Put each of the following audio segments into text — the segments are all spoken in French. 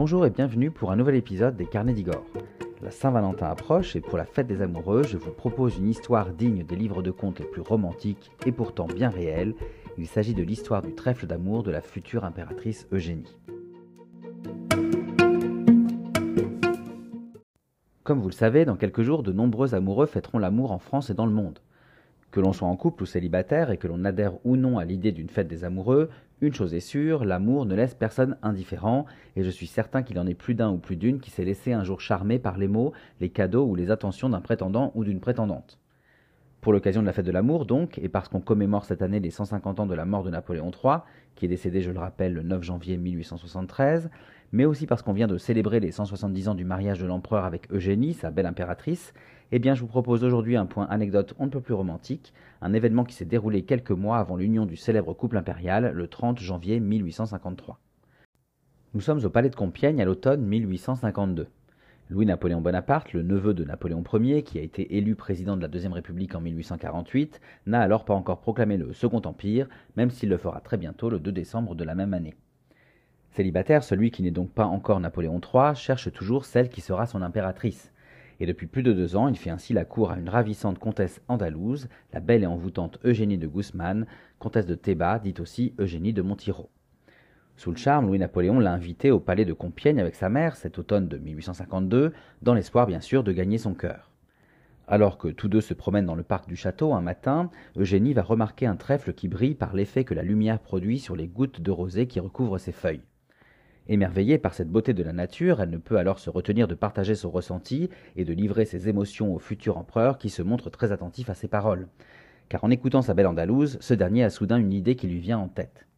Bonjour et bienvenue pour un nouvel épisode des Carnets d'Igor. La Saint-Valentin approche et pour la fête des amoureux, je vous propose une histoire digne des livres de contes les plus romantiques et pourtant bien réels. Il s'agit de l'histoire du trèfle d'amour de la future impératrice Eugénie. Comme vous le savez, dans quelques jours, de nombreux amoureux fêteront l'amour en France et dans le monde. Que l'on soit en couple ou célibataire et que l'on adhère ou non à l'idée d'une fête des amoureux, une chose est sûre, l'amour ne laisse personne indifférent, et je suis certain qu'il en est plus d'un ou plus d'une qui s'est laissé un jour charmer par les mots, les cadeaux ou les attentions d'un prétendant ou d'une prétendante. Pour l'occasion de la fête de l'amour, donc, et parce qu'on commémore cette année les 150 ans de la mort de Napoléon III, qui est décédé, je le rappelle, le 9 janvier 1873, mais aussi parce qu'on vient de célébrer les 170 ans du mariage de l'empereur avec Eugénie, sa belle impératrice, eh bien je vous propose aujourd'hui un point anecdote on ne peut plus romantique, un événement qui s'est déroulé quelques mois avant l'union du célèbre couple impérial, le 30 janvier 1853. Nous sommes au palais de Compiègne à l'automne 1852. Louis-Napoléon Bonaparte, le neveu de Napoléon Ier, qui a été élu président de la Deuxième République en 1848, n'a alors pas encore proclamé le Second Empire, même s'il le fera très bientôt le 2 décembre de la même année. Célibataire, celui qui n'est donc pas encore Napoléon III cherche toujours celle qui sera son impératrice. Et depuis plus de deux ans, il fait ainsi la cour à une ravissante comtesse andalouse, la belle et envoûtante Eugénie de Guzman, comtesse de Théba, dite aussi Eugénie de Montiro. Sous le charme, Louis-Napoléon l'a invitée au palais de Compiègne avec sa mère cet automne de 1852, dans l'espoir bien sûr de gagner son cœur. Alors que tous deux se promènent dans le parc du château un matin, Eugénie va remarquer un trèfle qui brille par l'effet que la lumière produit sur les gouttes de rosée qui recouvrent ses feuilles. Émerveillée par cette beauté de la nature, elle ne peut alors se retenir de partager son ressenti et de livrer ses émotions au futur empereur qui se montre très attentif à ses paroles. Car en écoutant sa belle Andalouse, ce dernier a soudain une idée qui lui vient en tête.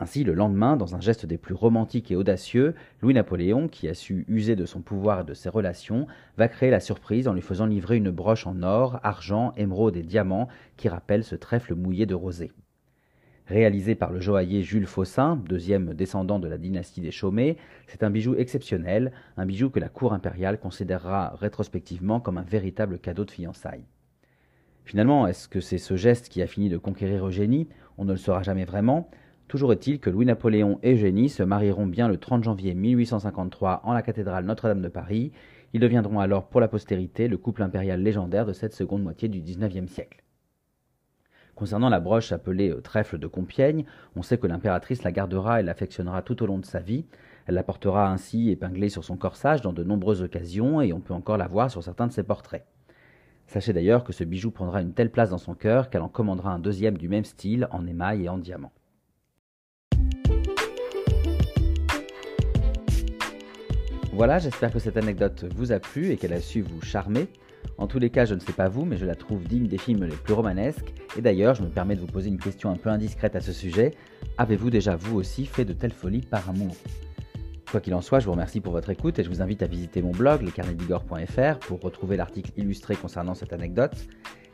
Ainsi, le lendemain, dans un geste des plus romantiques et audacieux, Louis-Napoléon, qui a su user de son pouvoir et de ses relations, va créer la surprise en lui faisant livrer une broche en or, argent, émeraude et diamant qui rappelle ce trèfle mouillé de rosée. Réalisé par le joaillier Jules Faussin, deuxième descendant de la dynastie des Chaumet, c'est un bijou exceptionnel, un bijou que la cour impériale considérera rétrospectivement comme un véritable cadeau de fiançailles. Finalement, est-ce que c'est ce geste qui a fini de conquérir Eugénie? On ne le saura jamais vraiment, Toujours est-il que Louis-Napoléon et Eugénie se marieront bien le 30 janvier 1853 en la cathédrale Notre-Dame de Paris. Ils deviendront alors pour la postérité le couple impérial légendaire de cette seconde moitié du XIXe siècle. Concernant la broche appelée euh, trèfle de Compiègne, on sait que l'impératrice la gardera et l'affectionnera tout au long de sa vie. Elle la portera ainsi épinglée sur son corsage dans de nombreuses occasions et on peut encore la voir sur certains de ses portraits. Sachez d'ailleurs que ce bijou prendra une telle place dans son cœur qu'elle en commandera un deuxième du même style en émail et en diamant. Voilà, j'espère que cette anecdote vous a plu et qu'elle a su vous charmer. En tous les cas, je ne sais pas vous, mais je la trouve digne des films les plus romanesques. Et d'ailleurs, je me permets de vous poser une question un peu indiscrète à ce sujet. Avez-vous déjà vous aussi fait de telles folies par amour? Quoi qu'il en soit, je vous remercie pour votre écoute et je vous invite à visiter mon blog, lescarnetsbigor.fr, pour retrouver l'article illustré concernant cette anecdote.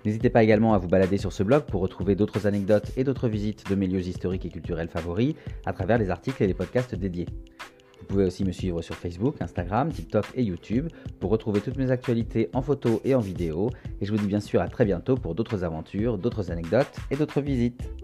N'hésitez pas également à vous balader sur ce blog pour retrouver d'autres anecdotes et d'autres visites de mes lieux historiques et culturels favoris à travers les articles et les podcasts dédiés. Vous pouvez aussi me suivre sur Facebook, Instagram, TikTok et YouTube pour retrouver toutes mes actualités en photo et en vidéo. Et je vous dis bien sûr à très bientôt pour d'autres aventures, d'autres anecdotes et d'autres visites.